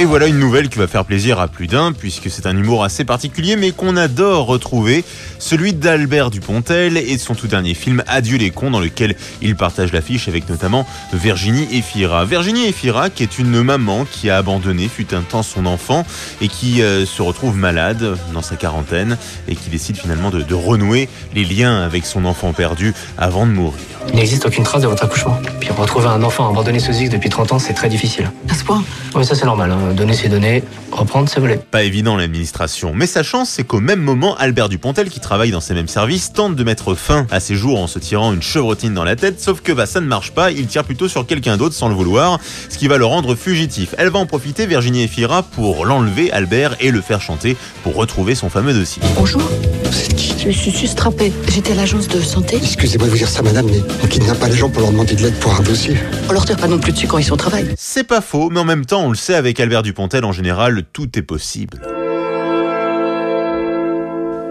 Et voilà une nouvelle qui va faire plaisir à plus d'un, puisque c'est un humour assez particulier, mais qu'on adore retrouver, celui d'Albert Dupontel et de son tout dernier film Adieu les cons, dans lequel il partage l'affiche avec notamment Virginie Efira. Virginie Efira, qui est une maman qui a abandonné fut un temps son enfant et qui euh, se retrouve malade dans sa quarantaine et qui décide finalement de, de renouer les liens avec son enfant perdu avant de mourir. Il n'existe aucune trace de votre accouchement. Puis retrouver un enfant abandonné sous X depuis 30 ans, c'est très difficile. À ce point? Oui, ça c'est normal. hein. Donner ses données, reprendre ses volets. Pas évident l'administration, mais sa chance c'est qu'au même moment, Albert Dupontel, qui travaille dans ces mêmes services, tente de mettre fin à ses jours en se tirant une chevrotine dans la tête, sauf que bah, ça ne marche pas, il tire plutôt sur quelqu'un d'autre sans le vouloir, ce qui va le rendre fugitif. Elle va en profiter, Virginie Efira, pour l'enlever, Albert, et le faire chanter pour retrouver son fameux dossier. Bonjour, C'est qui je me suis sustrappée. J'étais à l'agence de santé. Excusez-moi de vous dire ça, madame, mais on kidnappe pas les gens pour leur demander de l'aide pour un dossier. On leur tire pas non plus dessus quand ils sont au travail. C'est pas faux, mais en même temps, on le sait avec Albert Dupontel, en général, tout est possible.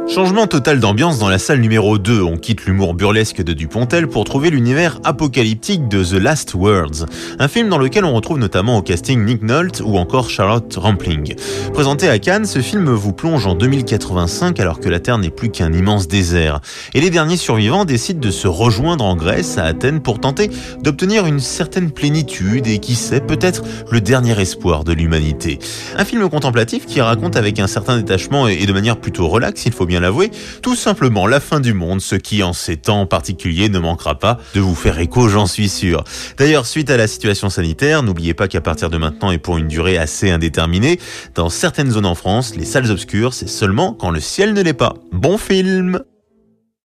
Changement total d'ambiance dans la salle numéro 2. On quitte l'humour burlesque de Dupontel pour trouver l'univers apocalyptique de The Last Words. Un film dans lequel on retrouve notamment au casting Nick Nolte ou encore Charlotte Rampling. Présenté à Cannes, ce film vous plonge en 2085 alors que la Terre n'est plus qu'un immense désert. Et les derniers survivants décident de se rejoindre en Grèce, à Athènes, pour tenter d'obtenir une certaine plénitude et qui sait, peut-être le dernier espoir de l'humanité. Un film contemplatif qui raconte avec un certain détachement et de manière plutôt relaxe, il faut l'avouer, tout simplement la fin du monde, ce qui en ces temps particuliers ne manquera pas de vous faire écho, j'en suis sûr. D'ailleurs, suite à la situation sanitaire, n'oubliez pas qu'à partir de maintenant et pour une durée assez indéterminée, dans certaines zones en France, les salles obscures, c'est seulement quand le ciel ne l'est pas. Bon film